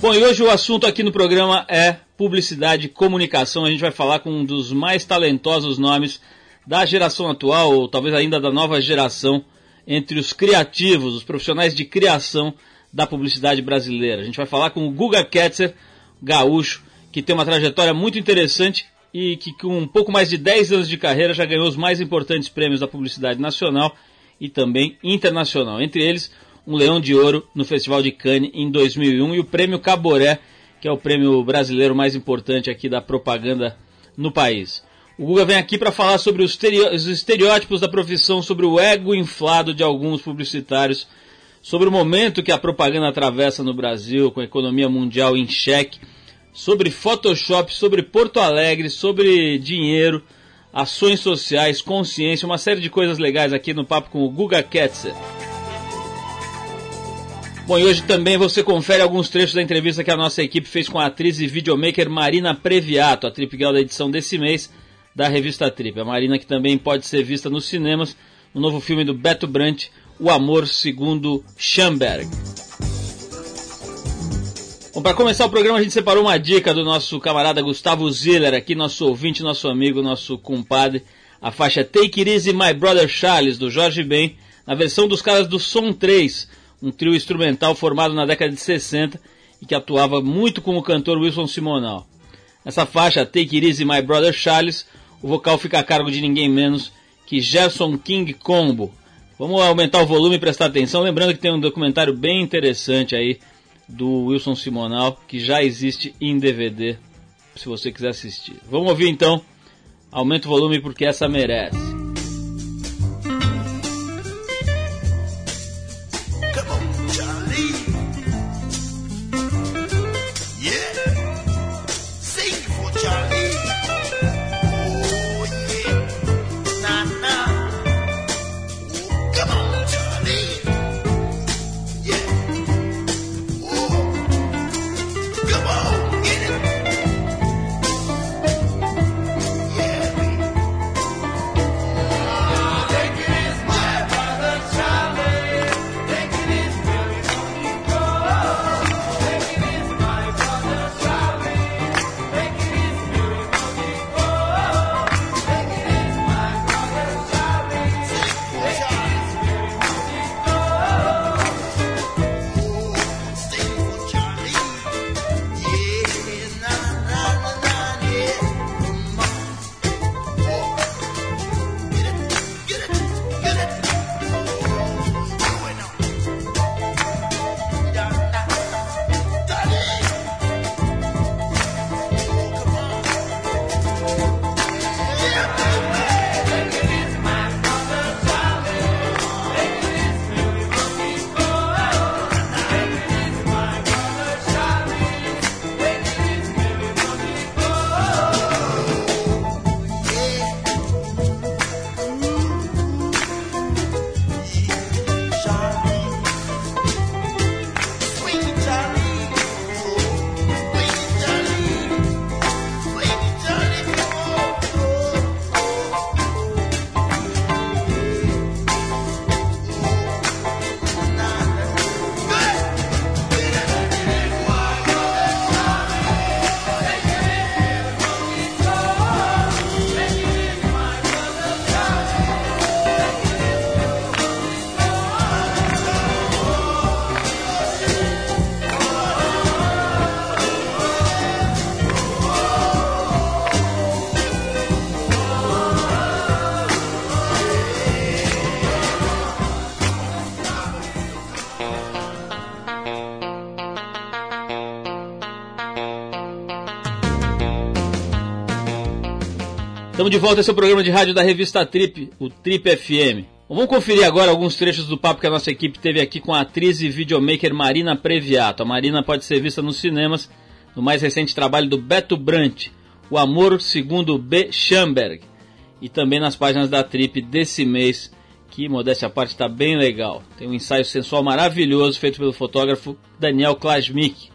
Bom, e hoje o assunto aqui no programa é publicidade e comunicação. A gente vai falar com um dos mais talentosos nomes da geração atual, ou talvez ainda da nova geração, entre os criativos, os profissionais de criação da publicidade brasileira. A gente vai falar com o Guga Ketzer, gaúcho, que tem uma trajetória muito interessante e que com um pouco mais de 10 anos de carreira já ganhou os mais importantes prêmios da publicidade nacional e também internacional. Entre eles, um Leão de Ouro no Festival de Cannes em 2001 e o Prêmio Caboré, que é o prêmio brasileiro mais importante aqui da propaganda no país. O Guga vem aqui para falar sobre os estereótipos da profissão, sobre o ego inflado de alguns publicitários, sobre o momento que a propaganda atravessa no Brasil, com a economia mundial em xeque, sobre Photoshop, sobre Porto Alegre, sobre dinheiro, ações sociais, consciência, uma série de coisas legais aqui no papo com o Guga Ketzer. Bom, e hoje também você confere alguns trechos da entrevista que a nossa equipe fez com a atriz e videomaker Marina Previato, a Trip Girl da edição desse mês da revista Trip. A Marina que também pode ser vista nos cinemas no novo filme do Beto Brant, O Amor Segundo Schamberg. Bom, para começar o programa a gente separou uma dica do nosso camarada Gustavo Ziller, aqui nosso ouvinte, nosso amigo, nosso compadre, a faixa Take It Easy My Brother Charles, do Jorge Ben, na versão dos caras do Som 3, um trio instrumental formado na década de 60 e que atuava muito com o cantor Wilson Simonal. Nessa faixa, Take It Easy My Brother Charles, o vocal fica a cargo de ninguém menos que Gerson King Combo. Vamos aumentar o volume e prestar atenção, lembrando que tem um documentário bem interessante aí do Wilson Simonal, que já existe em DVD, se você quiser assistir. Vamos ouvir então, aumenta o volume porque essa merece. Estamos de volta, esse é o programa de rádio da revista Trip, o Trip FM. vamos conferir agora alguns trechos do papo que a nossa equipe teve aqui com a atriz e videomaker Marina Previato. A Marina pode ser vista nos cinemas no mais recente trabalho do Beto Brant, O Amor Segundo B. Schamberg, e também nas páginas da Trip desse mês, que, modéstia à parte, está bem legal. Tem um ensaio sensual maravilhoso feito pelo fotógrafo Daniel Klasmik.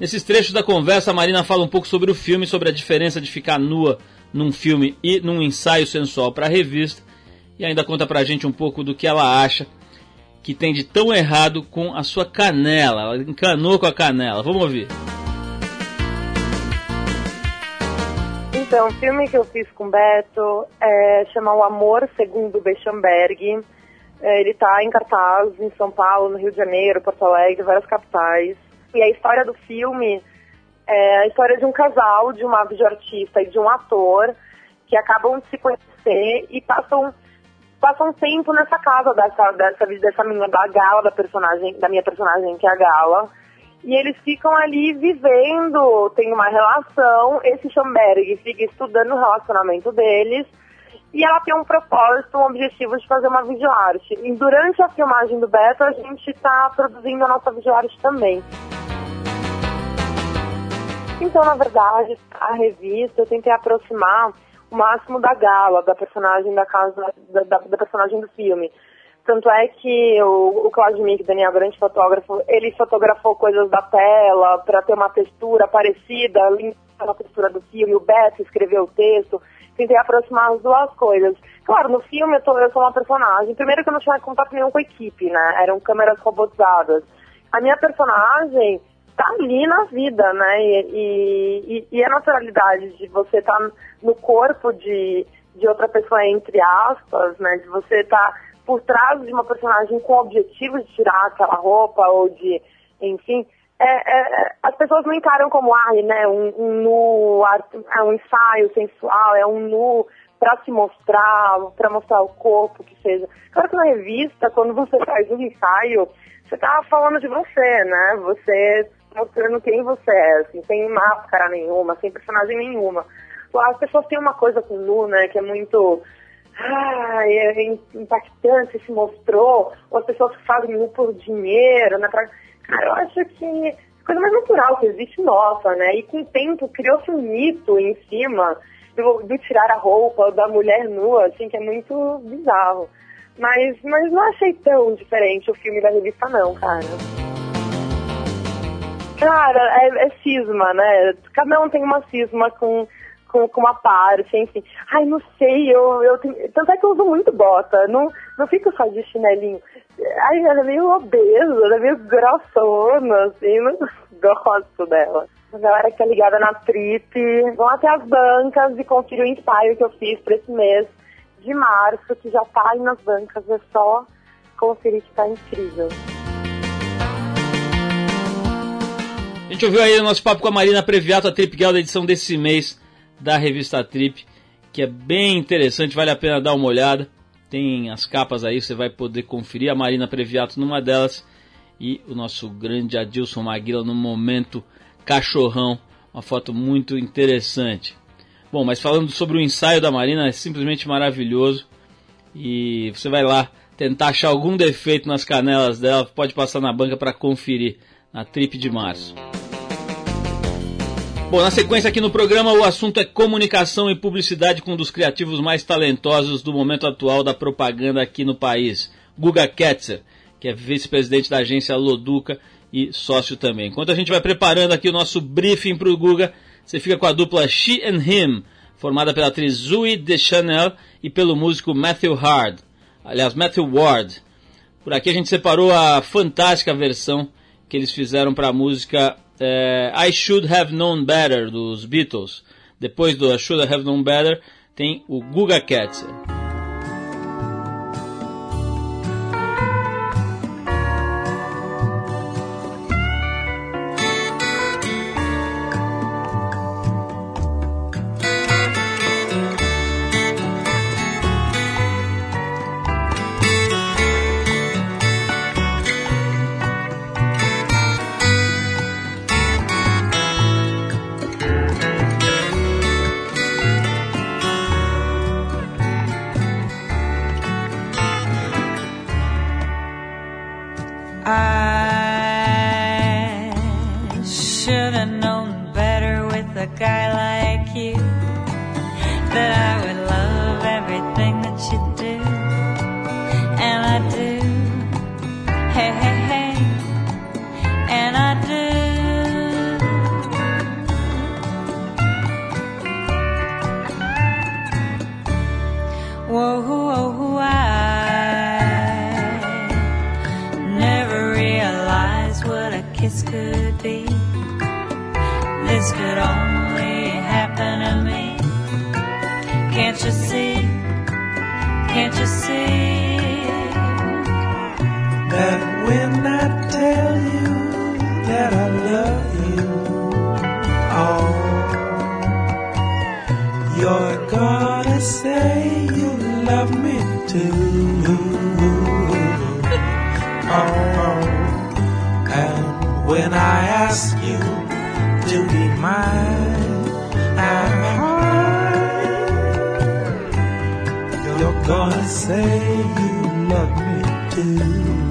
Nesses trechos da conversa, a Marina fala um pouco sobre o filme, sobre a diferença de ficar nua num filme e num ensaio sensual para a revista e ainda conta pra gente um pouco do que ela acha que tem de tão errado com a sua canela. Ela encanou com a canela. Vamos ouvir. Então, o filme que eu fiz com o Beto é, chama O Amor Segundo Bechamberg. É, ele está em cartaz em São Paulo, no Rio de Janeiro, Porto Alegre, várias capitais. E a história do filme é a história de um casal, de uma videoartista e de um ator que acabam de se conhecer e passam passam tempo nessa casa dessa dessa dessa menina da Gala da personagem da minha personagem que é a Gala e eles ficam ali vivendo, tem uma relação. Esse Schomberg fica estudando o relacionamento deles e ela tem um propósito, um objetivo de fazer uma videoarte. E durante a filmagem do Beto, a gente está produzindo a nossa videoarte também. Então, na verdade, a revista eu tentei aproximar o máximo da gala, da personagem da casa, da, da, da personagem do filme. Tanto é que o, o Claudio Mick, Daniel, grande fotógrafo, ele fotografou coisas da tela para ter uma textura parecida, com a textura do filme. O Beto escreveu o texto. Tentei aproximar as duas coisas. Claro, no filme eu, tô, eu sou uma personagem. Primeiro que eu não tinha contato nenhum com a equipe, né? Eram câmeras robotizadas. A minha personagem tá ali na vida, né? E, e, e a naturalidade de você estar tá no corpo de, de outra pessoa, entre aspas, né? De você estar tá por trás de uma personagem com o objetivo de tirar aquela roupa ou de, enfim, é, é, as pessoas não encaram como ai, né, um, um nu, é um ensaio sensual, é um nu para se mostrar, para mostrar o corpo, que seja. Claro que na revista, quando você faz um ensaio, você tá falando de você, né? Você mostrando quem você é, assim, sem máscara nenhuma, sem personagem nenhuma. As pessoas têm uma coisa com nu, né, que é muito ah, é impactante, se mostrou, ou as pessoas fazem nu por dinheiro, né? Pra... Cara, eu acho que a coisa mais natural que existe nossa, né? E com o tempo criou-se um mito em cima do, do, tirar a roupa da mulher nua, assim, que é muito bizarro. Mas, mas não achei tão diferente o filme da revista, não, cara. Cara, é, é cisma, né? Cada um tem uma cisma com com, com uma parte, enfim. Ai, não sei, eu, eu tenho... tanto é que eu uso muito bota, não, não fico só de chinelinho. Ai, ela é meio obesa, ela é meio grossona, assim, não gosto dela. A galera que tá ligada na trip, vão até as bancas e conferir o ensaio que eu fiz pra esse mês de março, que já tá aí nas bancas, é só conferir que tá incrível. Gente ouviu aí o nosso papo com a Marina Previato, a Trip Girl da edição desse mês da revista Trip, que é bem interessante, vale a pena dar uma olhada. Tem as capas aí, você vai poder conferir a Marina Previato numa delas e o nosso grande Adilson Maguila no momento cachorrão, uma foto muito interessante. Bom, mas falando sobre o ensaio da Marina, é simplesmente maravilhoso e você vai lá tentar achar algum defeito nas canelas dela, pode passar na banca para conferir na Trip de março. Bom, na sequência aqui no programa, o assunto é comunicação e publicidade com um dos criativos mais talentosos do momento atual da propaganda aqui no país, Guga Ketzer, que é vice-presidente da agência Loduca e sócio também. Enquanto a gente vai preparando aqui o nosso briefing para o Guga, você fica com a dupla She and Him, formada pela atriz Zoe Deschanel e pelo músico Matthew Hard, aliás, Matthew Ward. Por aqui a gente separou a fantástica versão que eles fizeram para a música é, I Should Have Known Better dos Beatles. Depois do I Should Have Known Better tem o Guga Ketzer. Be mine, you're gonna say you love me too.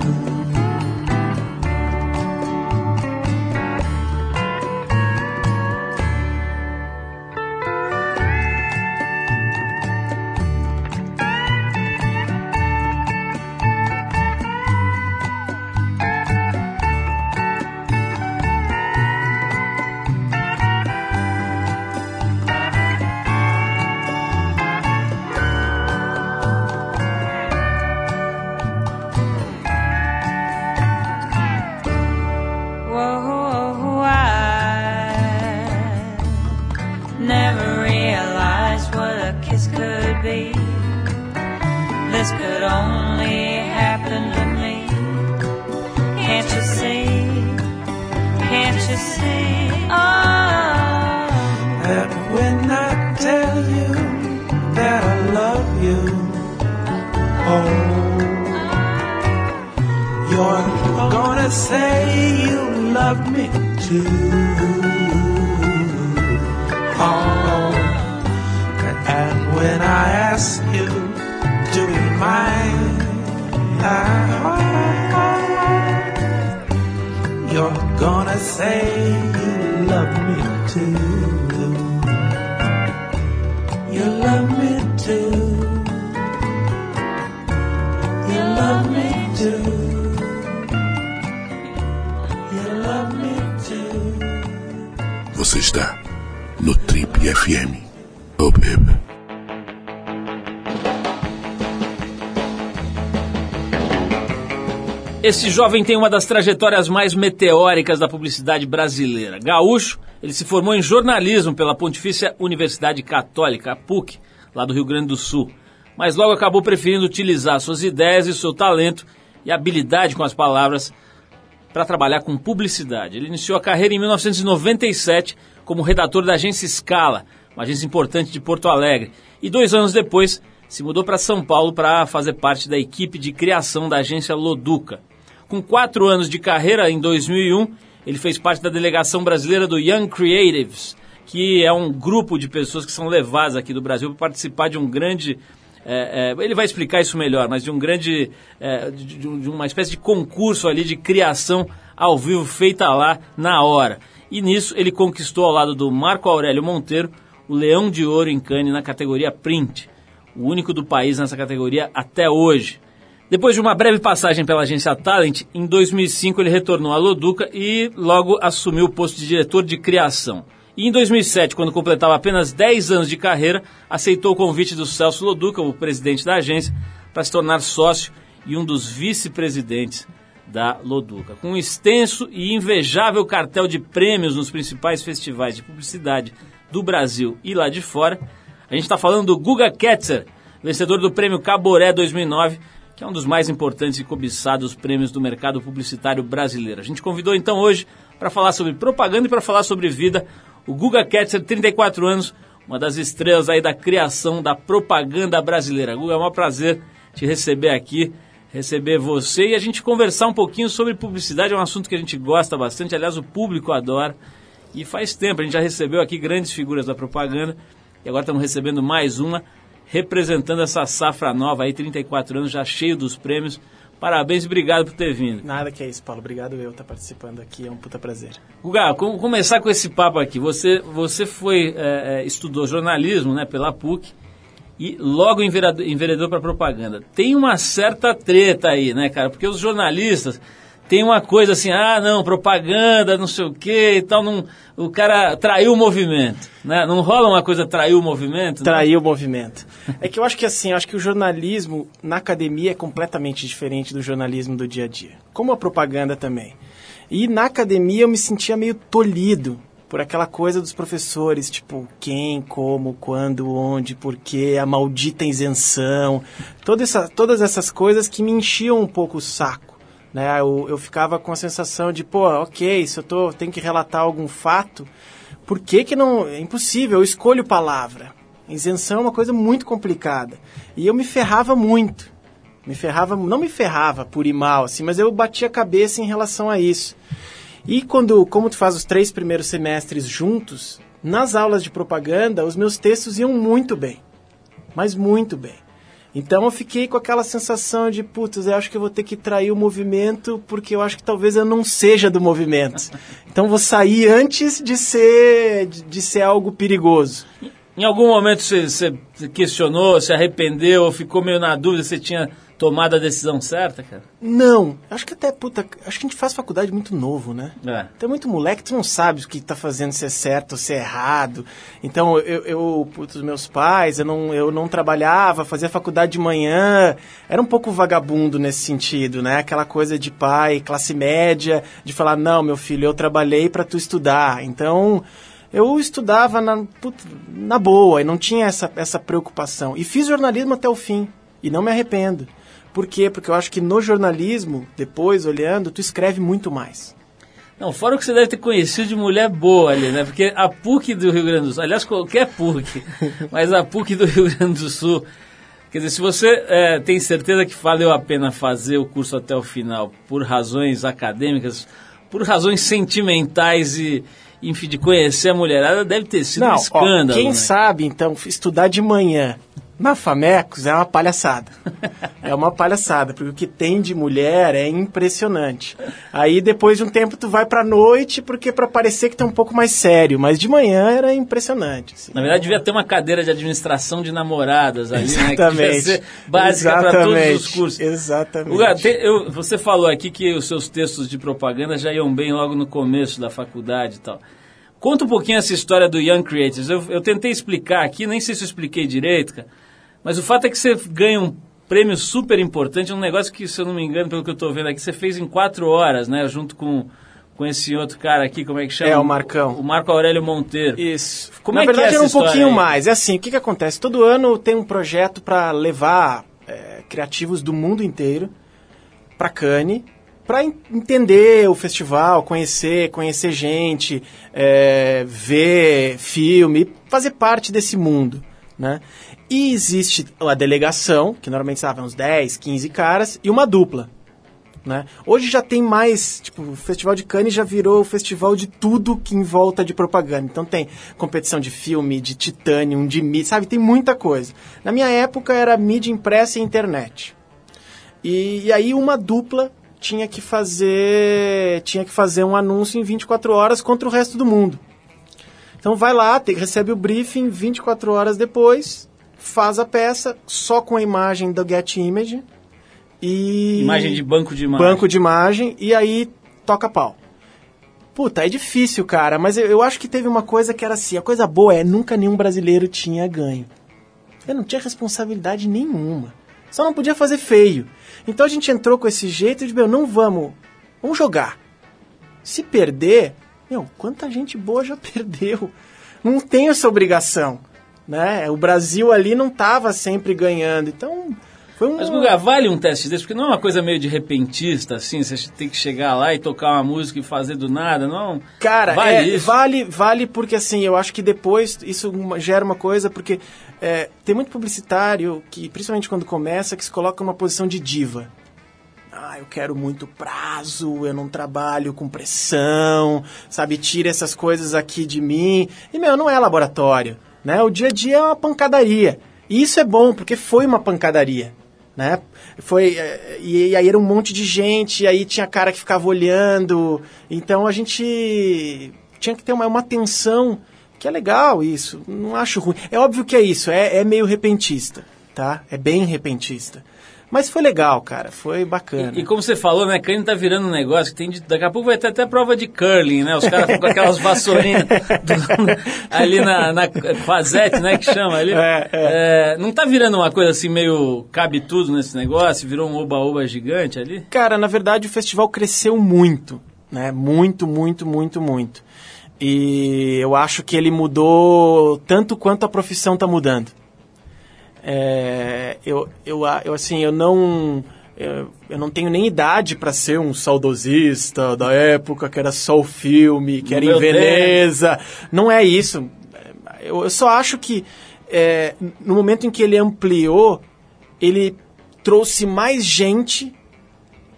Você está no Trip FM. Oh, baby. Esse jovem tem uma das trajetórias mais meteóricas da publicidade brasileira. Gaúcho, ele se formou em jornalismo pela Pontifícia Universidade Católica, a PUC, lá do Rio Grande do Sul. Mas logo acabou preferindo utilizar suas ideias e seu talento e habilidade com as palavras para trabalhar com publicidade. Ele iniciou a carreira em 1997 como redator da agência Scala, uma agência importante de Porto Alegre, e dois anos depois se mudou para São Paulo para fazer parte da equipe de criação da agência Loduca. Com quatro anos de carreira, em 2001, ele fez parte da delegação brasileira do Young Creatives, que é um grupo de pessoas que são levadas aqui do Brasil para participar de um grande. É, é, ele vai explicar isso melhor, mas de um grande. é, de, de um- uma espécie de concurso ali de criação ao vivo feita lá na hora. E nisso ele conquistou ao lado do Marco Aurélio Monteiro o Leão de Ouro em Cannes na categoria Print, o único do país nessa categoria até hoje. Depois de uma breve passagem pela agência Talent, em 2005 ele retornou à Loduca e logo assumiu o posto de diretor de criação. E em 2007, quando completava apenas 10 anos de carreira, aceitou o convite do Celso Loduca, o presidente da agência, para se tornar sócio e um dos vice-presidentes da Loduca. Com um extenso e invejável cartel de prêmios nos principais festivais de publicidade do Brasil e lá de fora, a gente está falando do Guga Ketzer, vencedor do prêmio Caboré 2009, que é um dos mais importantes e cobiçados prêmios do mercado publicitário brasileiro. A gente convidou então hoje para falar sobre propaganda e para falar sobre vida o Guga Ketzer, 34 anos, uma das estrelas aí da criação da propaganda brasileira. Guga, é um prazer te receber aqui, receber você e a gente conversar um pouquinho sobre publicidade, é um assunto que a gente gosta bastante, aliás, o público adora. E faz tempo, a gente já recebeu aqui grandes figuras da propaganda e agora estamos recebendo mais uma representando essa safra nova aí, 34 anos, já cheio dos prêmios. Parabéns e obrigado por ter vindo. Nada que é isso, Paulo. Obrigado eu estar participando aqui, é um puta prazer. Guga, vamos começar com esse papo aqui. Você, você foi, é, é, estudou jornalismo né, pela PUC e logo enveredou, enveredou para propaganda. Tem uma certa treta aí, né, cara? Porque os jornalistas tem uma coisa assim, ah, não, propaganda, não sei o que e tal, não, o cara traiu o movimento, né? Não rola uma coisa traiu o movimento? né? Trair o movimento. É que eu acho que assim, eu acho que o jornalismo na academia é completamente diferente do jornalismo do dia a dia. Como a propaganda também. E na academia eu me sentia meio tolhido por aquela coisa dos professores, tipo, quem, como, quando, onde, porquê, a maldita isenção, toda essa, todas essas coisas que me enchiam um pouco o saco. Né? Eu, eu ficava com a sensação de, pô, ok, se eu tô, tenho que relatar algum fato, por que que não... É impossível, eu escolho palavra. Isenção é uma coisa muito complicada. E eu me ferrava muito. Me ferrava, não me ferrava por ir mal, assim, mas eu batia a cabeça em relação a isso. E quando, como tu faz os três primeiros semestres juntos, nas aulas de propaganda, os meus textos iam muito bem. Mas muito bem. Então eu fiquei com aquela sensação de, putz, eu acho que eu vou ter que trair o movimento porque eu acho que talvez eu não seja do movimento. Então vou sair antes de ser, de, ser algo perigoso. Em algum momento você, você questionou, se arrependeu, ficou meio na dúvida se tinha tomado a decisão certa, cara? Não, acho que até, puta, acho que a gente faz faculdade muito novo, né? É. Tu é muito moleque, tu não sabe o que tá fazendo, se é certo ou se é errado. Então, eu, eu putz, os meus pais, eu não, eu não trabalhava, fazia faculdade de manhã, era um pouco vagabundo nesse sentido, né? Aquela coisa de pai, classe média, de falar, não, meu filho, eu trabalhei para tu estudar. Então, eu estudava na, putz, na boa e não tinha essa, essa preocupação. E fiz jornalismo até o fim, e não me arrependo. Por quê? Porque eu acho que no jornalismo, depois olhando, tu escreve muito mais. Não, fora o que você deve ter conhecido de mulher boa ali, né? Porque a PUC do Rio Grande do Sul, aliás, qualquer PUC, mas a PUC do Rio Grande do Sul, quer dizer, se você é, tem certeza que valeu a pena fazer o curso até o final por razões acadêmicas, por razões sentimentais e, enfim, de conhecer a mulherada, deve ter sido um Não, ó, escândalo. quem né? sabe, então, estudar de manhã na Famecos é uma palhaçada. é uma palhaçada, porque o que tem de mulher é impressionante. Aí depois de um tempo tu vai pra noite, porque pra parecer que tá um pouco mais sério, mas de manhã era impressionante. assim. Na verdade, devia ter uma cadeira de administração de namoradas ali, né? Que devia Exatamente. ser básica para todos os Exatamente. cursos. Exatamente. Lugar, tem- eu- você falou aqui que os seus textos de propaganda já iam bem logo no começo da faculdade e tal. Conta um pouquinho essa história do Young Creators. Eu, eu tentei explicar aqui, nem sei se eu expliquei direito, cara, mas o fato é que você ganha um prêmio super importante, um negócio que, se eu não me engano, pelo que eu estou vendo aqui, você fez em quatro horas, né? Junto com, com esse outro cara aqui, como é que chama? É, o Marcão. O Marco Aurélio Monteiro. Isso. Como Na é que é verdade, era um pouquinho aí? mais. É assim, o que, que acontece? Todo ano tem um projeto para levar é, criativos do mundo inteiro para Cannes, para entender o festival, conhecer, conhecer gente, é, ver filme, fazer parte desse mundo, né? E existe a delegação, que normalmente sabe, uns 10, 15 caras, e uma dupla. Né? Hoje já tem mais, tipo, o Festival de Cannes já virou o festival de tudo que em volta de propaganda. Então tem competição de filme, de titânio, de mídia, sabe? Tem muita coisa. Na minha época era mídia impressa e internet. E, e aí uma dupla tinha que fazer tinha que fazer um anúncio em 24 horas contra o resto do mundo. Então vai lá, te- recebe o briefing 24 horas depois, faz a peça só com a imagem do Get Image e Imagem de banco de imagem. banco de imagem e aí toca pau. Puta, é difícil, cara, mas eu, eu acho que teve uma coisa que era assim, a coisa boa é nunca nenhum brasileiro tinha ganho. Eu não tinha responsabilidade nenhuma. Só não podia fazer feio. Então a gente entrou com esse jeito de, meu, não vamos, vamos jogar. Se perder, meu, quanta gente boa já perdeu. Não tem essa obrigação, né? O Brasil ali não estava sempre ganhando. Então, foi um Mas, Guga, vale um teste desse? Porque não é uma coisa meio de repentista, assim, você tem que chegar lá e tocar uma música e fazer do nada, não? Cara, vale é, isso? vale, vale porque assim, eu acho que depois isso gera uma coisa, porque é, tem muito publicitário que, principalmente quando começa, que se coloca numa posição de diva. Ah, eu quero muito prazo, eu não trabalho com pressão, sabe? Tira essas coisas aqui de mim. E, meu, não é laboratório, né? O dia a dia é uma pancadaria. E isso é bom, porque foi uma pancadaria, né? Foi, eh, e, e aí era um monte de gente, e aí tinha cara que ficava olhando. Então a gente tinha que ter uma, uma tensão, que é legal isso, não acho ruim. É óbvio que é isso, é, é meio repentista, tá? É bem repentista. Mas foi legal, cara, foi bacana. E, e como você falou, né, Cane tá virando um negócio que tem de, daqui a pouco vai ter até prova de curling, né? Os caras ficam com aquelas vassourinhas do- ali na, na fazete, né, que chama ali. É, É, não tá virando uma coisa assim meio cabe tudo nesse negócio? Virou um oba-oba gigante ali? Cara, na verdade o festival cresceu muito. né? Muito, muito, muito, muito. E eu acho que ele mudou tanto quanto a profissão está mudando. É, eu, eu, eu, assim, eu não... Eu, eu não tenho nem idade para ser um saudosista da época que era só o filme, que era meu em Veneza. Não é isso. Eu, eu só acho que é, no momento em que ele ampliou, ele trouxe mais gente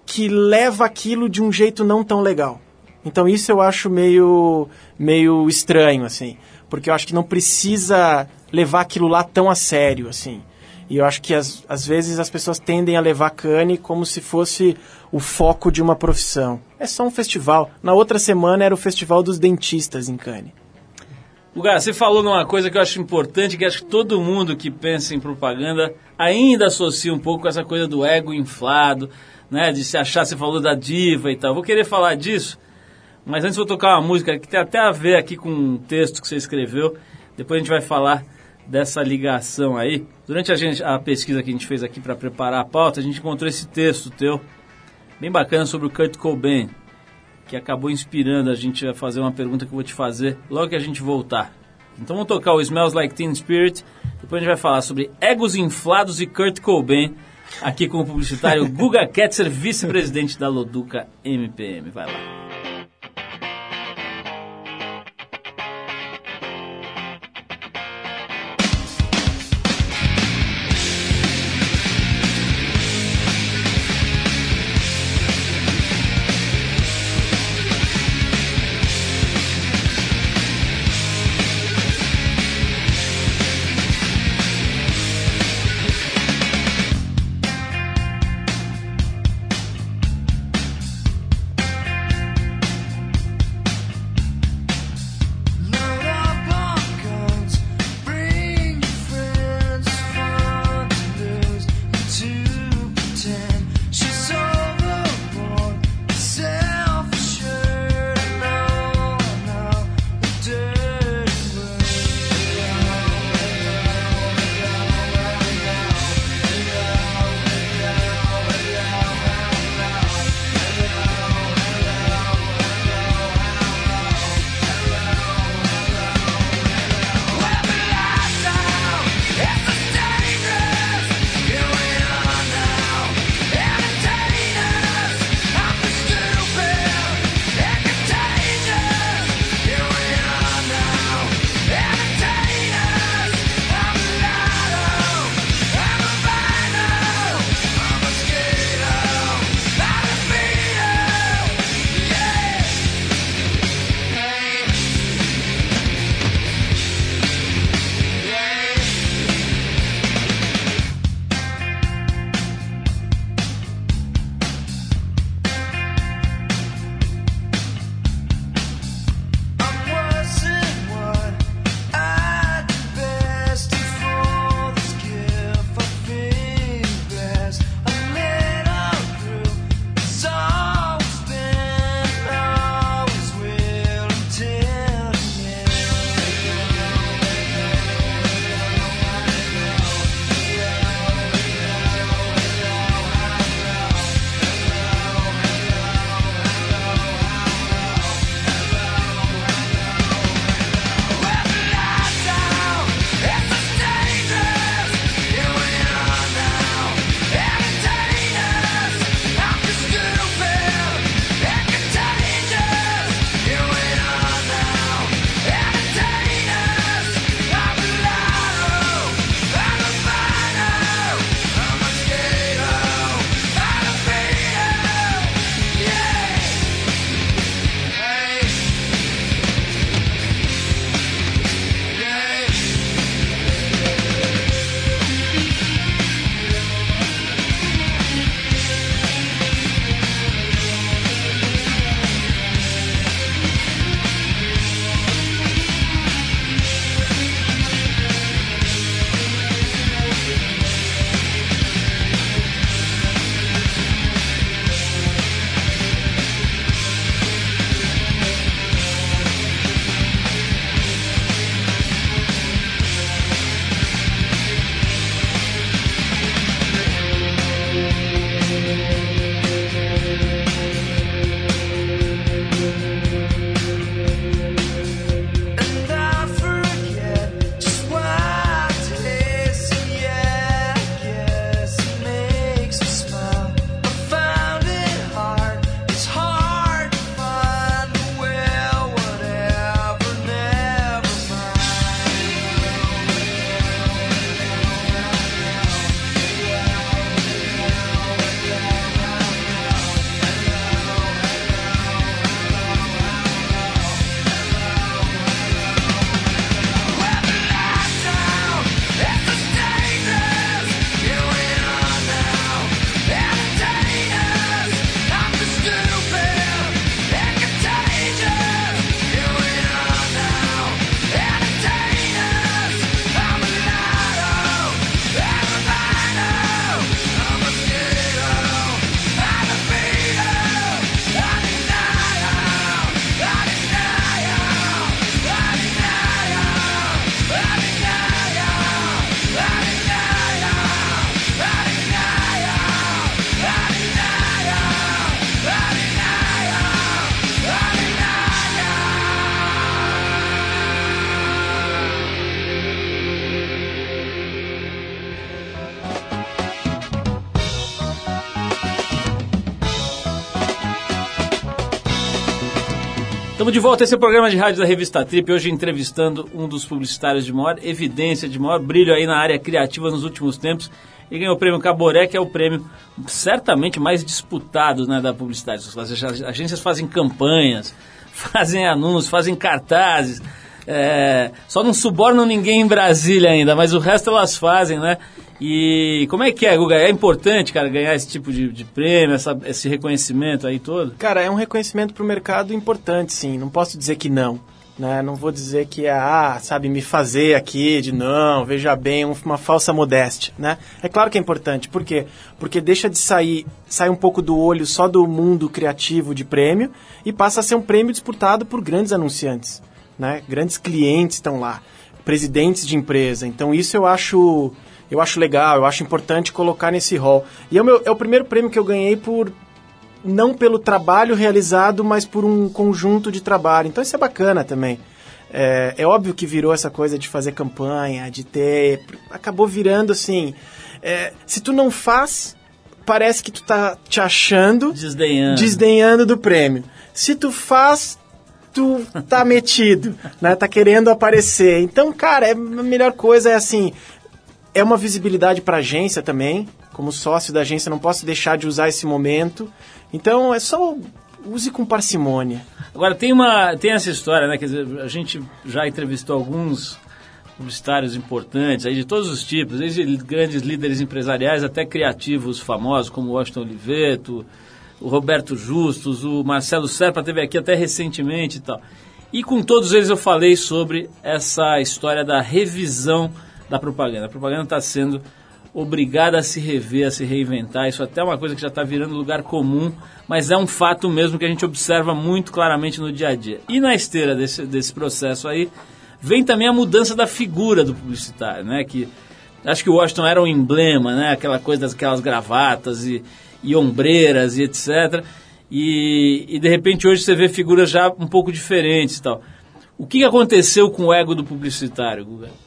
que leva aquilo de um jeito não tão legal. Então isso eu acho meio, meio estranho, assim. Porque eu acho que não precisa levar aquilo lá tão a sério, assim. E eu acho que às, às vezes as pessoas tendem a levar Cannes como se fosse o foco de uma profissão. É só um festival. Na outra semana era o Festival dos Dentistas em Cannes. Lugar, você falou numa coisa que eu acho importante, que acho que todo mundo que pensa em propaganda ainda associa um pouco com essa coisa do ego inflado, né? De se achar, você falou da diva e tal. Vou querer falar disso, mas antes vou tocar uma música que tem até a ver aqui com um texto que você escreveu. Depois a gente vai falar dessa ligação aí. Durante a, gente, a pesquisa que a gente fez aqui para preparar a pauta, a gente encontrou esse texto teu, bem bacana, sobre o Kurt Cobain que acabou inspirando a gente a fazer uma pergunta que eu vou te fazer logo que a gente voltar. Então vamos tocar o Smells Like Teen Spirit, depois a gente vai falar sobre egos inflados e Kurt Cobain, aqui com o publicitário Guga Ketzer, vice-presidente da Loduca MPM. Vai lá. Estamos de volta, esse é o programa de rádio da revista Trip, hoje entrevistando um dos publicitários de maior evidência, de maior brilho aí na área criativa nos últimos tempos. E ganhou o prêmio Caboré, que é o prêmio certamente mais disputado né, da publicidade. As agências fazem campanhas, fazem anúncios, fazem cartazes. é, só não subornam ninguém em Brasília ainda, mas o resto elas fazem, né? E como é que é, Guga? É importante, cara, ganhar esse tipo de, de prêmio, essa- esse reconhecimento aí todo? Cara, é um reconhecimento para o mercado importante, sim. Não posso dizer que não. Né? Não vou dizer que é, ah, sabe, me fazer aqui de não, veja bem, um- uma falsa modéstia, né? É claro que é importante. Por quê? Porque deixa de sair, sai um pouco do olho só do mundo criativo de prêmio e passa a ser um prêmio disputado por grandes anunciantes, né? Grandes clientes estão lá, presidentes de empresa. Então isso eu acho, eu acho legal, eu acho importante colocar nesse rol. E é o, meu, é o primeiro prêmio que eu ganhei por não pelo trabalho realizado, mas por um conjunto de trabalho. Então isso é bacana também. É, é óbvio que virou essa coisa de fazer campanha, de ter. Acabou virando assim. é, se tu não faz, parece que tu tá te achando, Desdenhando. desdenhando do prêmio. Se tu faz, tu tá metido, né? Tá querendo aparecer. Então, cara, é, a melhor coisa é assim, é uma visibilidade para a agência também. Como sócio da agência, não posso deixar de usar esse momento. Então, é só use com parcimônia. Agora tem uma tem essa história, né? Quer dizer, a gente já entrevistou alguns publicitários importantes aí de todos os tipos, desde grandes líderes empresariais até criativos famosos como Washington Oliveto, o Roberto Justus, o Marcelo Serpa teve aqui até recentemente e tal. E com todos eles eu falei sobre essa história da revisão da propaganda. A propaganda está sendo obrigada a se rever, a se reinventar. Isso até é uma coisa que já está virando lugar comum, mas é um fato mesmo que a gente observa muito claramente no dia a dia. E na esteira desse, desse processo aí, vem também a mudança da figura do publicitário, né? Que acho que o Washington era um emblema, né? Aquela coisa daquelas gravatas e, e ombreiras e etc. E, e de repente hoje você vê figuras já um pouco diferentes e tal. O que que aconteceu com o ego do publicitário, Guga?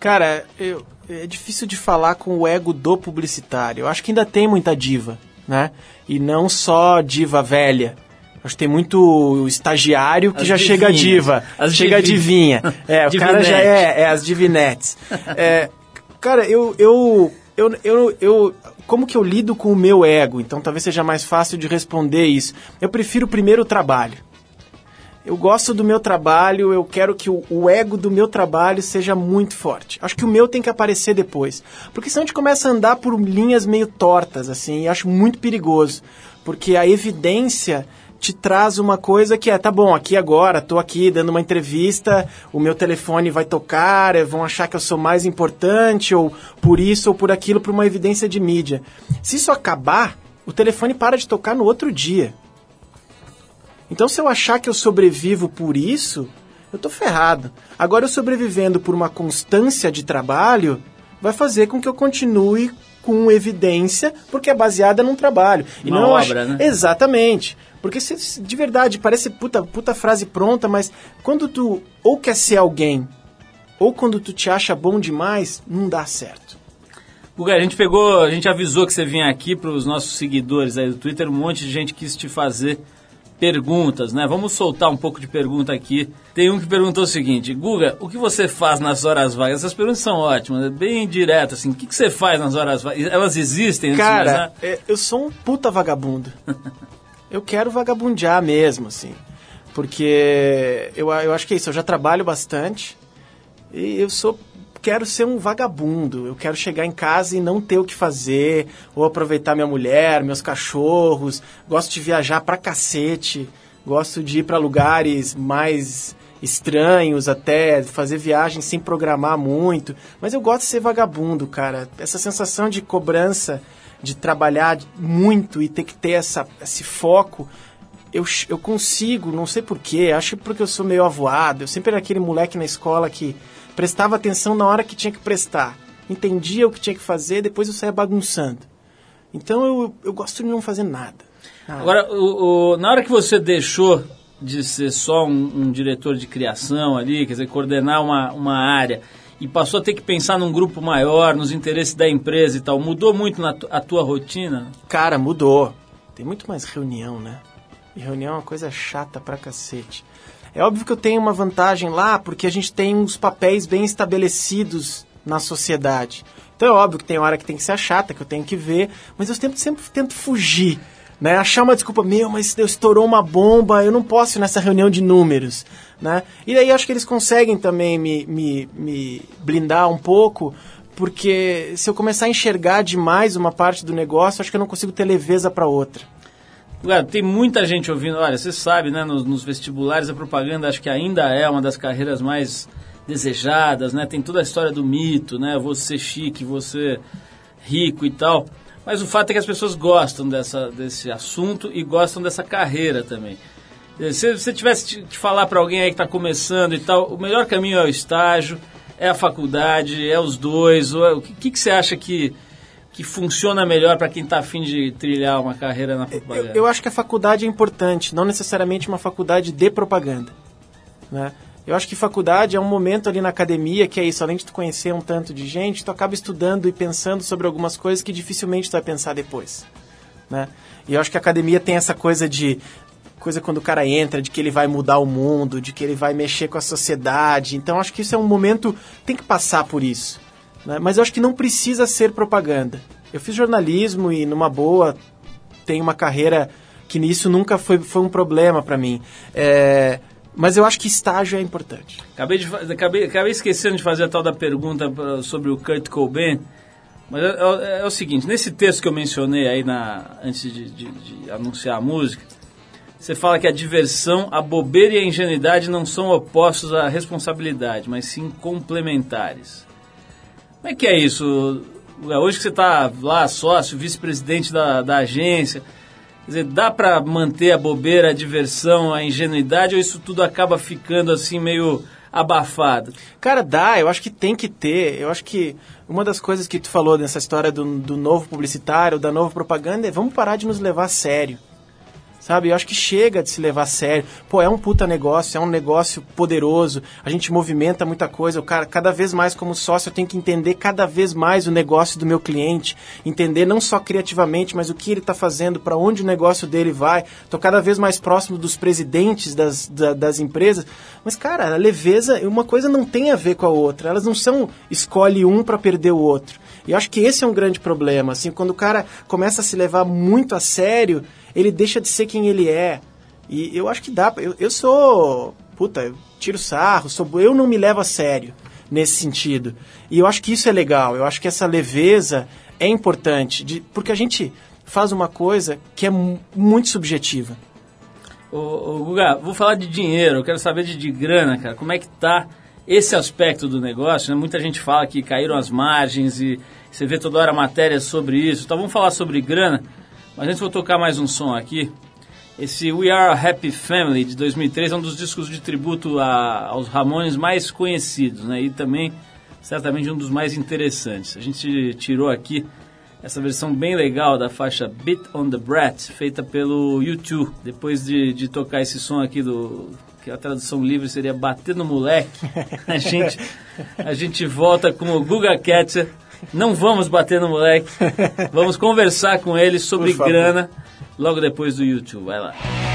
Cara, eu- é difícil de falar com o ego do publicitário. Eu acho que ainda tem muita diva, né? E não só diva velha. Acho que tem muito estagiário que As já chega divinhas. diva. As chega divinha. É, o cara já é, é as divinetes. É, cara, eu, eu, eu, eu, eu, como que eu lido com o meu ego? Então talvez seja mais fácil de responder isso. Eu prefiro primeiro o trabalho. Eu gosto do meu trabalho, eu quero que o, o ego do meu trabalho seja muito forte. Acho que o meu tem que aparecer depois. Porque senão a gente começa a andar por linhas meio tortas, assim, e acho muito perigoso. Porque a evidência te traz uma coisa que é, tá bom, aqui agora, tô aqui dando uma entrevista, o meu telefone vai tocar, eh, vão achar que eu sou mais importante, ou por isso ou por aquilo, por uma evidência de mídia. Se isso acabar, o telefone para de tocar no outro dia. Então, se eu achar que eu sobrevivo por isso, eu tô ferrado. Agora, eu sobrevivendo por uma constância de trabalho, vai fazer com que eu continue com evidência, porque é baseada num trabalho. E Uma não obra, ach- né? Exatamente. Porque se, se- de verdade parece puta, puta frase pronta, mas quando tu ou quer ser alguém, ou quando tu te acha bom demais, não dá certo. Guga, a gente pegou, a gente avisou que você vinha aqui para os nossos seguidores aí do Twitter, um monte de gente quis te fazer perguntas, né? Vamos soltar um pouco de pergunta aqui. Tem um que perguntou o seguinte, Guga, o que você faz nas horas vagas? Essas perguntas são ótimas, é bem direto, assim, o que, que você faz nas horas vagas? Elas existem? Cara, nada? é, eu sou um puta vagabundo. eu quero vagabundear mesmo, assim. Porque eu, eu acho que é isso, eu já trabalho bastante e eu sou quero ser um vagabundo. Eu quero chegar em casa e não ter o que fazer, ou aproveitar minha mulher, meus cachorros. Gosto de viajar pra cacete. Gosto de ir pra lugares mais estranhos até, fazer viagens sem programar muito. Mas eu gosto de ser vagabundo, cara. Essa sensação de cobrança, de trabalhar muito e ter que ter essa, esse foco, eu, eu consigo, não sei porquê, acho que porque eu sou meio avoado. Eu sempre era aquele moleque na escola que prestava atenção na hora que tinha que prestar. Entendia o que tinha que fazer, depois eu saía bagunçando. Então eu, eu gosto de não fazer nada. Nada. Agora, o, o- na hora que você deixou de ser só um, um diretor de criação ali, quer dizer, coordenar uma, uma área, e passou a ter que pensar num grupo maior, nos interesses da empresa e tal, mudou muito na a tua rotina? Cara, mudou. Tem muito mais reunião, né? E reunião é uma coisa chata pra cacete. É óbvio que eu tenho uma vantagem lá, porque a gente tem uns papéis bem estabelecidos na sociedade. Então é óbvio que tem hora que tem que ser chata, que eu tenho que ver, mas eu sempre, sempre tento fugir. Né? Achar uma desculpa, meu, mas Deus, estourou uma bomba, eu não posso ir nessa reunião de números. Né? E daí acho que eles conseguem também me, me, me blindar um pouco, porque se eu começar a enxergar demais uma parte do negócio, acho que eu não consigo ter leveza para outra. Tem muita gente ouvindo. Olha, você sabe, né? Nos, nos, vestibulares a propaganda acho que ainda é uma das carreiras mais desejadas, né? Tem toda a história do mito, né? Você chique, você rico e tal. Mas o fato é que as pessoas gostam dessa, desse assunto e gostam dessa carreira também. Se você tivesse de falar para alguém aí que está começando e tal, o melhor caminho é o estágio, é a faculdade, é os dois. É, o que, que você acha que que funciona melhor para quem está afim de trilhar uma carreira na propaganda? Eu, eu, acho que a faculdade é importante, não necessariamente uma faculdade de propaganda. Né? Eu acho que faculdade é um momento ali na academia que é isso, além de tu conhecer um tanto de gente, tu acaba estudando e pensando sobre algumas coisas que dificilmente tu vai pensar depois. Né? E eu acho que a academia tem essa coisa de coisa quando o cara entra, de que ele vai mudar o mundo, de que ele vai mexer com a sociedade. Então acho que isso é um momento tem que passar por isso. Né? Mas eu acho que não precisa ser propaganda. Eu fiz jornalismo e, numa boa, tenho uma carreira que nisso nunca foi, foi um problema para mim. É, mas eu acho que estágio é importante. Acabei, de, acabei, acabei esquecendo de fazer a tal da pergunta sobre o Kurt Cobain. Mas é, é, é, o seguinte, nesse texto que eu mencionei aí na, antes de, de, de, anunciar a música, você fala que a diversão, a bobeira e a ingenuidade não são opostos à responsabilidade, mas sim complementares. Como é que é isso? Hoje que você está lá, sócio, vice-presidente da, da agência, quer dizer, dá para manter a bobeira, a diversão, a ingenuidade ou isso tudo acaba ficando assim meio abafado? Cara, dá, eu acho que tem que ter. Eu acho que uma das coisas que tu falou nessa história do, do novo publicitário, da nova propaganda, é vamos parar de nos levar a sério sabe? Eu acho que chega de se levar a sério. Pô, é um puta negócio, é um negócio poderoso, a gente movimenta muita coisa. O cara, cada vez mais como sócio, eu tenho que entender cada vez mais o negócio do meu cliente, entender não só criativamente, mas o que ele está fazendo, para onde o negócio dele vai. Estou cada vez mais próximo dos presidentes das, da, das empresas. Mas, cara, a leveza, uma coisa não tem a ver com a outra. Elas não são escolhe um para perder o outro. E acho que esse é um grande problema. Assim, quando o cara começa a se levar muito a sério, ele deixa de ser quem ele é. E eu acho que dá. Eu, eu sou. Puta, eu tiro sarro, sou, eu não me levo a sério nesse sentido. E eu acho que isso é legal. Eu acho que essa leveza é importante, de, porque a gente faz uma coisa que é muito subjetiva. Ô, ô, Guga, vou falar de dinheiro, eu quero saber de, de grana, cara. Como é que tá esse aspecto do negócio? Né? Muita gente fala que caíram as margens e você vê toda hora matérias sobre isso. Então vamos falar sobre grana. Mas antes vou tocar mais um som aqui. Esse We Are a Happy Family de 2003 é um dos discos de tributo a, aos Ramones mais conhecidos, né? E também, certamente, um dos mais interessantes. A gente tirou aqui essa versão bem legal da faixa Beat on the Brat, feita pelo YouTube. Depois de, de tocar esse som aqui do que a tradução livre seria Bater no Moleque, a gente, a gente volta com o Guga Ketcher não vamos bater no moleque. Vamos conversar com ele sobre grana logo depois do YouTube. Vai lá.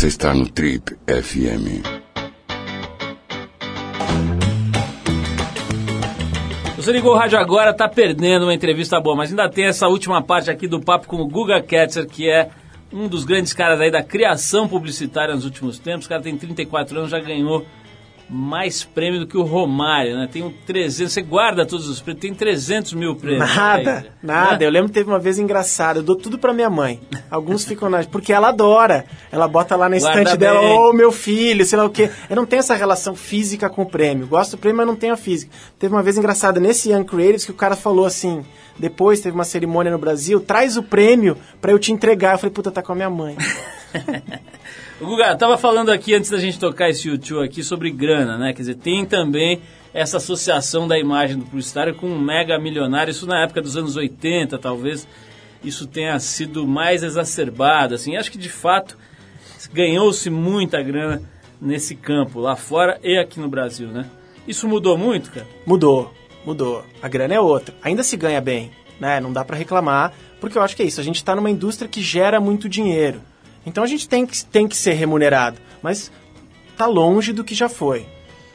Você está no Trip FM. Você ligou o rádio agora, tá perdendo uma entrevista boa, mas ainda tem essa última parte aqui do papo com o Guga Ketzer, que é um dos grandes caras aí da criação publicitária nos últimos tempos. O cara tem 34 anos, já ganhou mais prêmio do que o Romário, né? Tem um 300, você guarda todos os prêmios, tem 300 mil prêmios. Nada, Aí, nada. né? Eu lembro que teve uma vez engraçado. Eu dou tudo pra minha mãe. Alguns ficam na. Porque ela adora. Ela bota lá na Guarda estante dela, bem. ô meu filho, sei lá o quê. Eu não tenho essa relação física com o prêmio. Gosto do prêmio, mas não tenho a física. Teve uma vez engraçada nesse Young Creatives que o cara falou assim. Depois teve uma cerimônia no Brasil, traz o prêmio pra eu te entregar. Eu falei, puta, tá com a minha mãe. O Guga, tava falando aqui antes da gente tocar esse YouTube aqui sobre grana, né? Quer dizer, tem também essa associação da imagem do publicitário com um mega milionário. Isso na época dos anos 80, talvez isso tenha sido mais exacerbado. Assim, acho que de fato ganhou-se muita grana nesse campo, lá fora e aqui no Brasil, né? Isso mudou muito, cara? Mudou, mudou. A grana é outra. Ainda se ganha bem, né? Não dá pra reclamar, porque eu acho que é isso. A gente tá numa indústria que gera muito dinheiro. Então a gente tem que, tem que ser remunerado, mas tá longe do que já foi.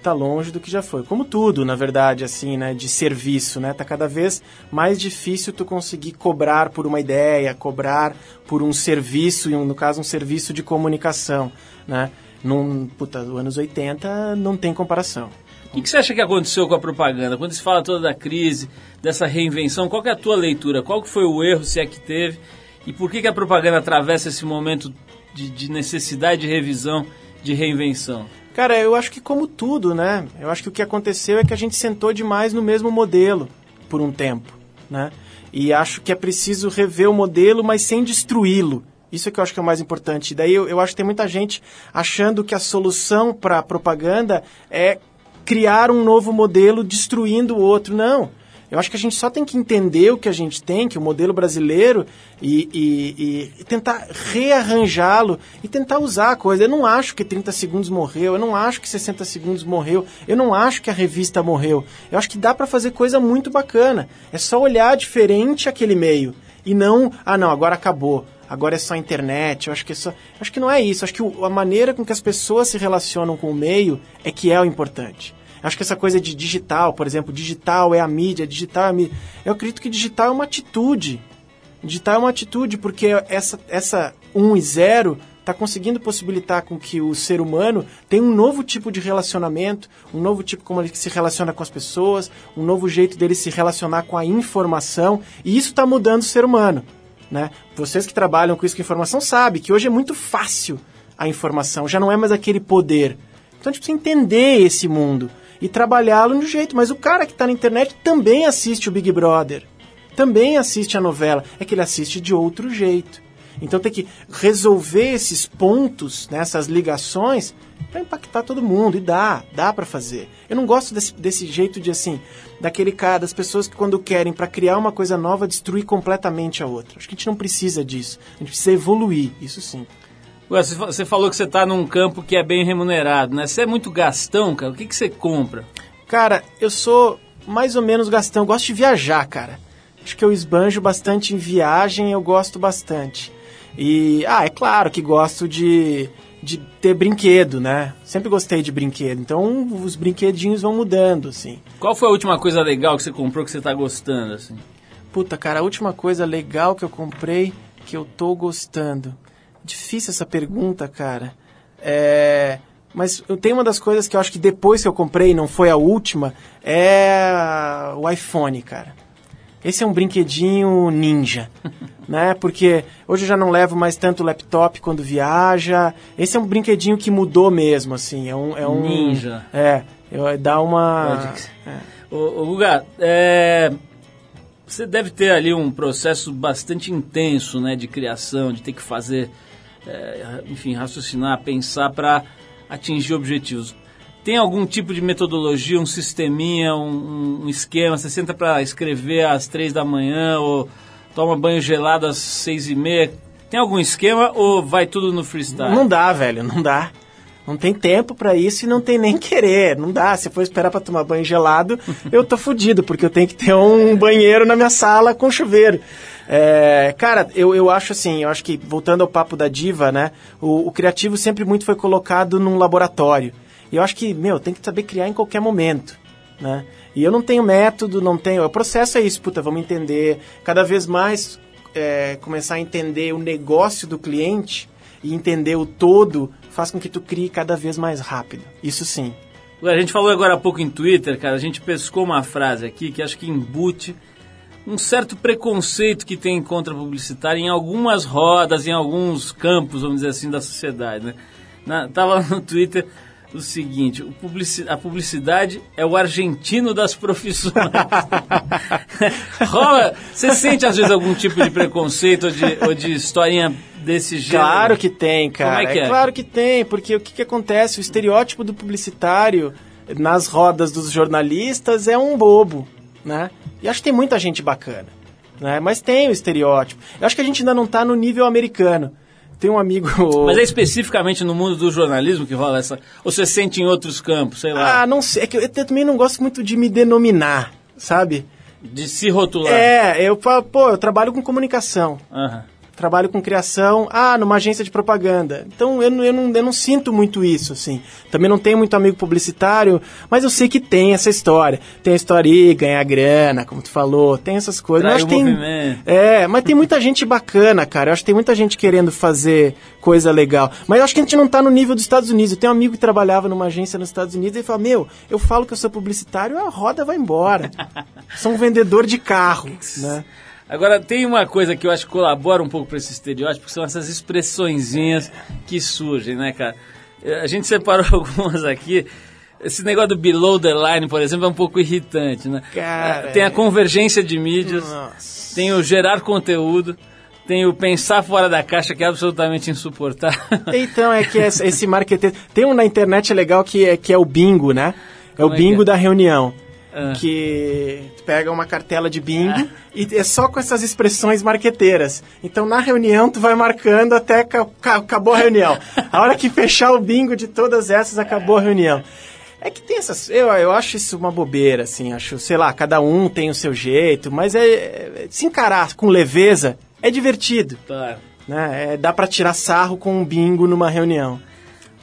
Tá longe do que já foi. Como tudo, na verdade, assim, né, de serviço, né? Tá cada vez mais difícil tu conseguir cobrar por uma ideia, cobrar por um serviço, e no caso um serviço de comunicação, né? Num, puta, nos anos 80 não tem comparação. O que, você acha que aconteceu com a propaganda? Quando se fala toda da crise, dessa reinvenção, qual é a tua leitura? Qual que foi o erro, se é que teve? E por que, que a propaganda atravessa esse momento de, de necessidade de revisão, de reinvenção? Cara, eu acho que como tudo, né? Eu acho que o que aconteceu é que a gente sentou demais no mesmo modelo por um tempo, né? E acho que é preciso rever o modelo, mas sem destruí-lo. Isso é que eu acho que é o mais importante. Daí eu, eu acho que tem muita gente achando que a solução para a propaganda é criar um novo modelo destruindo o outro. Não. Eu acho que a gente só tem que entender o que a gente tem, que o modelo brasileiro, e, e- e tentar rearranjá-lo e tentar usar a coisa. Eu não acho que 30 segundos morreu, eu não acho que 60 segundos morreu, eu não acho que a revista morreu. Eu acho que dá para fazer coisa muito bacana. É só olhar diferente aquele meio e não, ah não, agora acabou. Agora é só internet. Eu acho que é só, acho que não é isso. Acho que a maneira com que as pessoas se relacionam com o meio é que é o importante. Acho que essa coisa de digital, por exemplo, digital é a mídia, digital é a mídia. Eu acredito que digital é uma atitude. Digital é uma atitude porque essa, essa 1 e 0 está conseguindo possibilitar com que o ser humano tenha um novo tipo de relacionamento, um novo tipo como ele se relaciona com as pessoas, um novo jeito dele se relacionar com a informação, e isso está mudando o ser humano. Né? Vocês que trabalham com isso com informação sabem que hoje é muito fácil a informação, já não é mais aquele poder. Então a gente precisa entender esse mundo e trabalhá-lo de um jeito. Mas o cara que está na internet também assiste o Big Brother, também assiste a novela, é que ele assiste de outro jeito. Então tem que resolver esses pontos, né, essas ligações, para impactar todo mundo. E dá, dá para fazer. Eu não gosto desse, desse jeito de assim, daquele cara, das pessoas que quando querem para criar uma coisa nova, destruir completamente a outra. Acho que a gente não precisa disso. A gente precisa evoluir, isso sim. Você falou que você está num campo que é bem remunerado, né? Você é muito gastão, cara. O que, que você compra? Cara, eu sou mais ou menos gastão. Eu gosto de viajar, cara. Acho que eu esbanjo bastante em viagem, eu gosto bastante. E, ah, é claro que gosto de, de ter brinquedo, né? Sempre gostei de brinquedo. Então, os brinquedinhos vão mudando, assim. Qual foi a última coisa legal que você comprou que você está gostando, assim? Puta, cara, a última coisa legal que eu comprei que eu tô gostando. Difícil essa pergunta, cara. É. Mas eu tenho uma das coisas que eu acho que depois que eu comprei, não foi a última, é o iPhone, cara. Esse é um brinquedinho ninja, né? Porque hoje eu já não levo mais tanto laptop quando viaja. Esse é um brinquedinho que mudou mesmo, assim. É um, é um Ninja. É, eu- dá uma. Ô, ô Guga, é, você deve ter ali um processo bastante intenso, né, de criação, de ter que fazer, é, enfim, raciocinar, pensar para atingir objetivos. Tem algum tipo de metodologia, um sisteminha, um, um esquema? Você senta para escrever às três da manhã ou toma banho gelado às seis e meia? Tem algum esquema ou vai tudo no freestyle? Não dá, velho, não dá. Não tem tempo pra isso e não tem nem querer. Não dá. Se for esperar pra tomar banho gelado, eu tô fudido, porque eu tenho que ter um banheiro na minha sala com chuveiro. É, cara, eu, eu acho assim, eu acho que, voltando ao papo da diva, né? O, o criativo sempre muito foi colocado num laboratório. E eu acho que, meu, tem que saber criar em qualquer momento, né? E eu não tenho método, não tenho... O processo é isso, puta, vamos entender. Cada vez mais é, começar a entender o negócio do cliente e entender o todo faz com que tu crie cada vez mais rápido. Isso sim. A gente falou agora há pouco em Twitter, cara, a gente pescou uma frase aqui que acho que embute um certo preconceito que tem contra publicitário em algumas rodas, em alguns campos, vamos dizer assim, da sociedade, né? Na, tava no Twitter o seguinte, o publici- a publicidade é o argentino das profissões. Rola, você sente às vezes algum tipo de preconceito ou de, ou de historinha desse gênero? Claro que tem, cara. Como é que é? Claro que tem, porque o que, que acontece? O estereótipo do publicitário nas rodas dos jornalistas é um bobo, né? E acho que tem muita gente bacana, né? Mas tem o estereótipo. Eu acho que a gente ainda não tá no nível americano. Tem um amigo... Mas é especificamente no mundo do jornalismo que rola essa. Ou você sente em outros campos, sei lá, Ah, não sei. É que eu, eu também não gosto muito de me denominar, sabe? de se rotular. É, eu falo, pô, eu trabalho com comunicação. Aham. Trabalho com criação, ah, numa agência de propaganda. Então eu, não- eu, não, eu não sinto muito isso, assim. Também não tenho muito amigo publicitário, mas eu sei que tem essa história. Tem a história aí, ganhar grana, como tu falou, tem essas coisas. Tem, movimento. é, mas tem muita gente bacana, cara. Eu acho que tem muita gente querendo fazer coisa legal. Mas eu acho que a gente não tá no nível dos Estados Unidos. Eu tenho um amigo que trabalhava numa agência nos Estados Unidos e ele fala: Meu, eu falo que eu sou publicitário, a roda vai embora. sou um vendedor de carro, né? Agora, tem uma coisa que eu acho que colabora um pouco para esse estereótipo, que são essas expressõezinhas que surgem, né, cara? Eh, A gente separou algumas aqui. Esse negócio do below the line, por exemplo, é um pouco irritante, né? Cara, Eh, tem a é. convergência de mídias, Nossa. tem o gerar conteúdo, tem o pensar fora da caixa, que é absolutamente insuportável. Então, é que esse marketing. Tem um na internet legal que é, que é o bingo, né? É Como o é bingo é? da reunião. Ah. Que pega uma cartela de bingo e é só com essas expressões marqueteiras. Então, na reunião, tu vai marcando até ca- ca- acabou a reunião. A hora que fechar o bingo de todas essas, acabou a reunião. É que tem essas. Eu, eu acho isso uma bobeira, assim. Acho, sei lá, cada um tem o seu jeito, mas é, é- se encarar com leveza é divertido. Claro. Né? É, dá pra tirar sarro com um bingo numa reunião.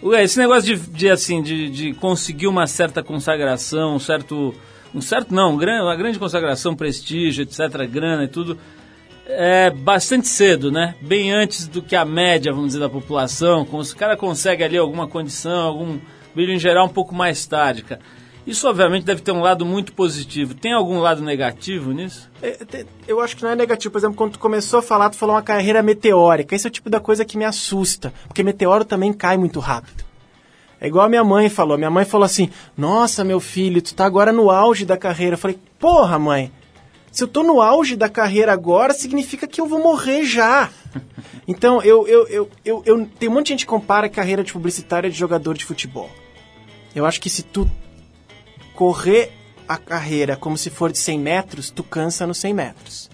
Ué, esse negócio de, de, assim, de, de conseguir uma certa consagração, um certo. Um certo não, um uma grande consagração, prestígio, etc., grana e tudo, é bastante cedo, né? Bem antes do que a média, vamos dizer, da população. Como se o cara consegue ali alguma condição, algum brilho em geral um pouco mais tarde, cara. Isso obviamente deve ter um lado muito positivo. Tem algum lado negativo nisso? É, Eu acho que não é negativo. Por exemplo, quando tu começou a falar, tu falou uma carreira meteórica. Esse é o tipo da coisa que me assusta. Porque meteoro também cai muito rápido. É igual a minha mãe falou. Minha mãe falou assim: Nossa, meu filho, tu tá agora no auge da carreira. Eu falei: Porra, mãe, se eu tô no auge da carreira agora, significa que eu vou morrer já. Então, eu, eu, eu, eu, eu- tem um monte de gente que compara a carreira de publicitária de jogador de futebol. Eu acho que se tu correr a carreira como se for de 100 metros, tu cansa nos 100 metros.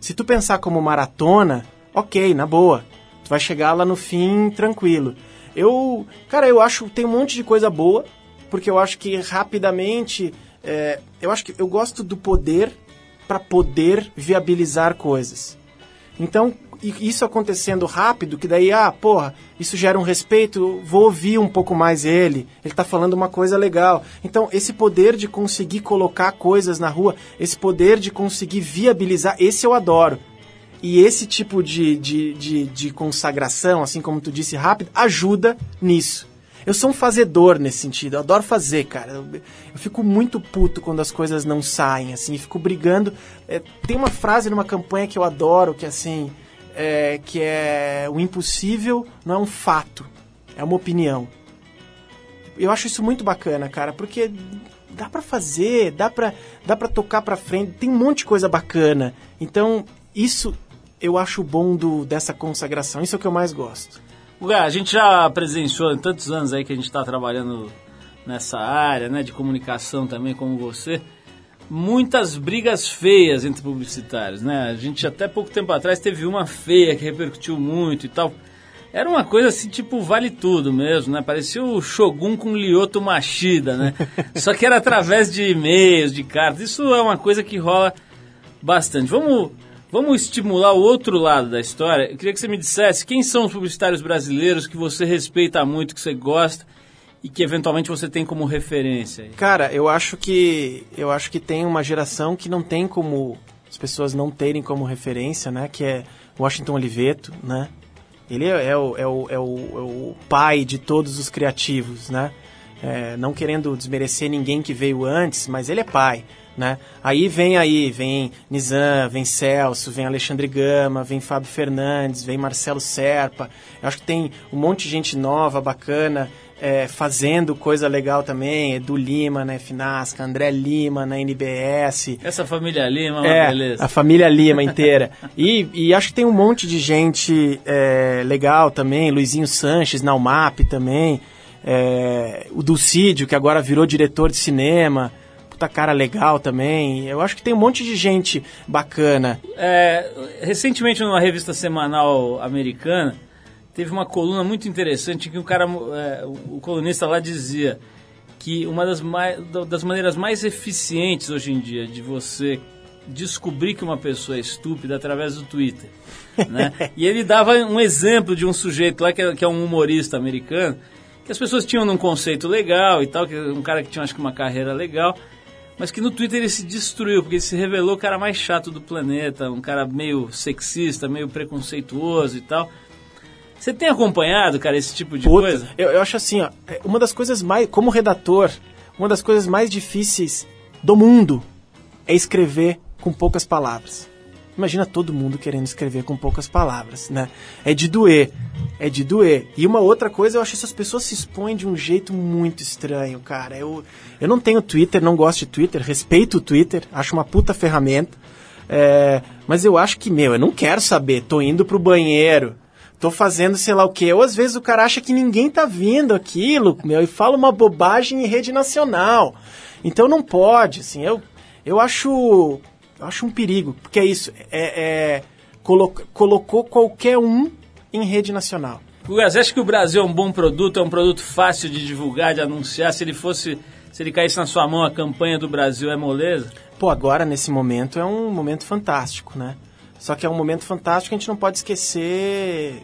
Se tu pensar como maratona, ok, na boa. Tu vai chegar lá no fim tranquilo. Eu, cara, eu acho tem um monte de coisa boa, porque eu acho que rapidamente, é, eu acho que eu gosto do poder para poder viabilizar coisas. Então, isso acontecendo rápido, que daí, ah, porra, isso gera um respeito, vou ouvir um pouco mais ele, ele tá falando uma coisa legal. Então, esse poder de conseguir colocar coisas na rua, esse poder de conseguir viabilizar, esse eu adoro. E esse tipo de, de, de, de consagração, assim como tu disse rápido, ajuda nisso. eu sou um fazedor nesse sentido. Eu adoro fazer, cara. Eu, eu fico muito puto quando as coisas não saem, assim. Fico brigando. É, tem uma frase numa campanha que eu adoro, que assim... É, que é o impossível não é um fato, é uma opinião. Eu acho isso muito bacana, cara, porque dá pra fazer, dá pra, dá pra tocar pra frente, tem um monte de coisa bacana. Então, isso eu acho bom do, dessa consagração, isso é o que eu mais gosto. Guga, a gente já presenciou em tantos anos aí que a gente está trabalhando nessa área, né, de comunicação também, como você, muitas brigas feias entre publicitários, né? A gente até pouco tempo atrás teve uma feia que repercutiu muito e tal. Era uma coisa assim, tipo, vale tudo mesmo, né? Parecia o Shogun com Lyoto Machida, né? Só que era através de e-mails, de cartas. Isso é uma coisa que rola bastante. Vamos, vamos estimular o outro lado da história. Eu queria que você me dissesse quem são os publicitários brasileiros que você respeita muito, que você gosta e que eventualmente você tem como referência. Cara, eu acho que eu acho que tem uma geração que não tem como as pessoas não terem como referência, né? Que é Washington Oliveto, né? Ele é, é o, é, o, é, o, é o pai de todos os criativos, né? É, não querendo desmerecer ninguém que veio antes, mas ele é pai, né? Aí vem aí, vem Nizam, vem Celso, vem Alexandre Gama, vem Fábio Fernandes, vem Marcelo Serpa. Eu acho que tem um monte de gente nova, bacana, é, fazendo coisa legal também. Edu Lima na FNASCA, André Lima na NBS. Essa família Lima, é uma É, beleza. a família Lima inteira. e, e acho que tem um monte de gente é, legal também. Luizinho Sanches na UMAP também. É, o Dulcídio, que agora virou diretor de cinema. Puta cara legal também. Eu acho que tem um monte de gente bacana. É, recentemente, numa revista semanal americana, teve uma coluna muito interessante em que o cara, é, o colunista lá dizia que uma das, mai- da- das maneiras mais eficientes hoje em dia de você descobrir que uma pessoa é estúpida é através do Twitter. né? E ele dava um exemplo de um sujeito lá que é, que é um humorista americano, que as pessoas tinham um conceito legal e tal, que um cara que tinha acho que uma carreira legal, mas que no Twitter ele se destruiu, porque ele se revelou o cara mais chato do planeta, um cara meio sexista, meio preconceituoso e tal. Você tem acompanhado, cara, esse tipo de Puta, coisa? Eu, eu acho assim, ó, é uma das coisas mais, como redator, uma das coisas mais difíceis do mundo é escrever com poucas palavras. Imagina todo mundo querendo escrever com poucas palavras, né? É de doer, é de doer. E uma outra coisa, eu acho que essas pessoas se expõem de um jeito muito estranho, cara. Eu, eu não tenho Twitter, não gosto de Twitter, respeito o Twitter, acho uma puta ferramenta. É, mas eu acho que, meu, eu não quero saber, tô indo pro banheiro, tô fazendo sei lá o quê. Ou às vezes o cara acha que ninguém tá vendo aquilo, meu, e fala uma bobagem em rede nacional. Então não pode, assim, eu, eu acho. Eu acho um perigo, porque é isso, é, é colo- colocou qualquer um em rede nacional. Você acha que o Brasil é um bom produto, é um produto fácil de divulgar, de anunciar? Se ele fosse, se ele caísse na sua mão, a campanha do Brasil é moleza? Pô, agora nesse momento é um momento fantástico, né? Só que é um momento fantástico que a gente não pode esquecer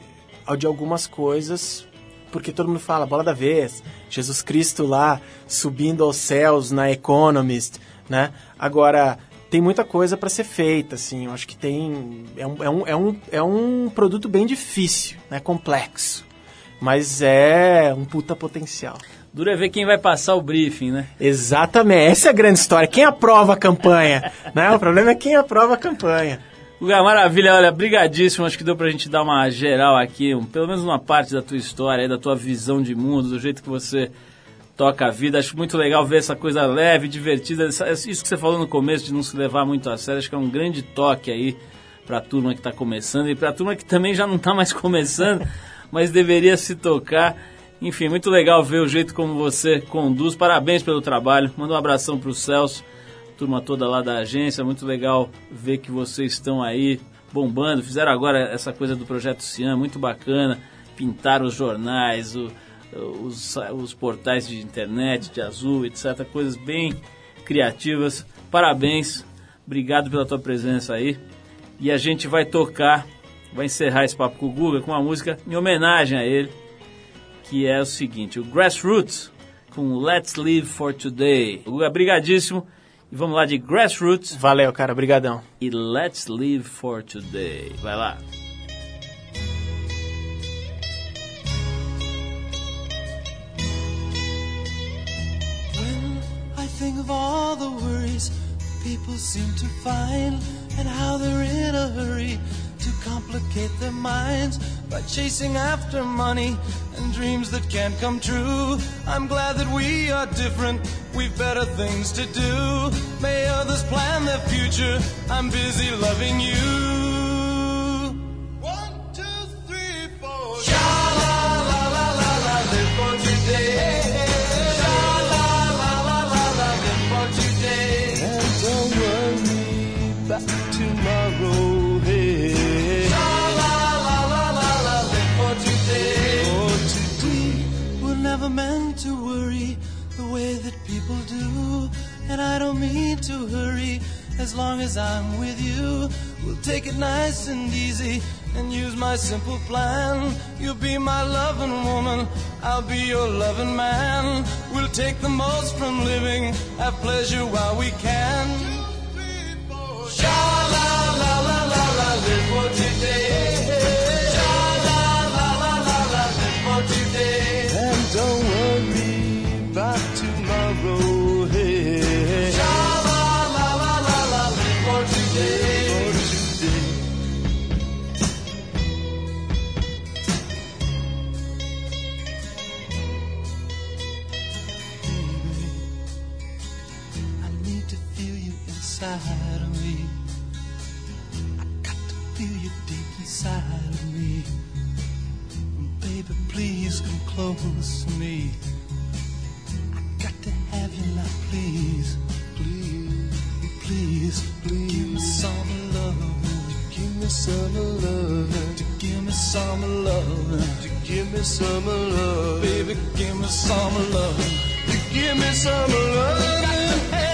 de algumas coisas, porque todo mundo fala, bola da vez, Jesus Cristo lá subindo aos céus na Economist, né? Agora, tem muita coisa para ser feita, assim, eu acho que tem... É um, é um, é um, é um produto bem difícil, né? Complexo, mas é um puta potencial. Duro é ver quem vai passar o briefing, né? Exatamente, essa é a grande história. Quem aprova a campanha? né? O problema é quem aprova a campanha. Guga, maravilha, olha, brigadíssimo, acho que deu pra gente dar uma geral aqui, um- pelo menos uma parte da tua história, da tua visão de mundo, do jeito que você toca a vida. Acho muito legal ver essa coisa leve, divertida, isso que você falou no começo, de não se levar muito a sério, acho que é um grande toque aí pra turma que tá começando e pra turma que também já não tá mais começando, mas deveria se tocar. Enfim, muito legal ver o jeito como você conduz. Parabéns pelo trabalho. Manda um abração pro Celso turma toda lá da agência, muito legal ver que vocês estão aí bombando. Fizeram agora essa coisa do projeto Cian, muito bacana. Pintaram os jornais, o- os, os portais de internet, de azul, etc. Coisas bem criativas. Parabéns, obrigado pela tua presença aí. E a gente vai tocar, vai encerrar esse papo com o Guga com uma música em homenagem a ele, que é o seguinte: o Grassroots com Let's Live for Today. Guga, brigadíssimo. E vamos lá de Grassroots Valeu, cara. Obrigadão. e Let's Live for Today. Vai lá. Think of all the worries people seem to find and how they're in a hurry to complicate their minds by chasing after money and dreams that can't come true. I'm glad that we are different. We've better things to do. May others plan their future. I'm busy loving you. Do. And I don't mean to hurry as long as I'm with you. We'll take it nice and easy and use my simple plan. You'll be my loving woman, I'll be your loving man. We'll take the most from living, have pleasure while we can. Sha la la la la la, live for today. Sha la la la la la, live for today. And don't close to me. I got to have you now, please. Please, please, please. Give me some love. Give me some love. To give me some love. To give me some love. Baby, give me some love. To give me some love.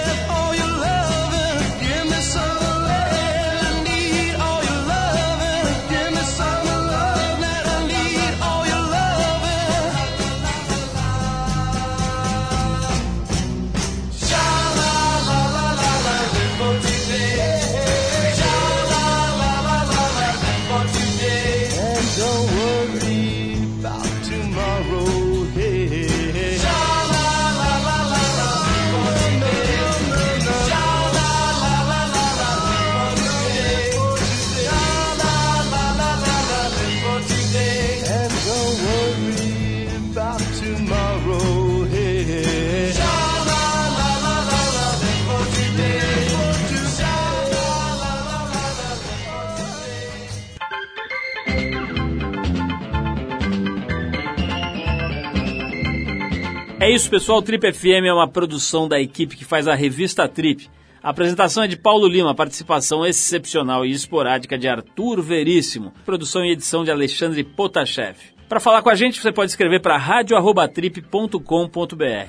Pessoal. Trip FM é uma produção da equipe que faz a revista Trip. A apresentação é de Paulo Lima, participação excepcional e esporádica de Arthur Veríssimo, produção e edição de Alexandre Potashev. Para falar com a gente, você pode escrever para radio@trip.com.br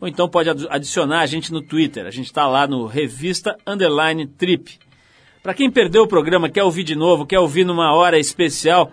ou então pode adicionar a gente no Twitter. A gente está lá no Revista Underline Trip. Para quem perdeu o programa, quer ouvir de novo, quer ouvir numa hora especial,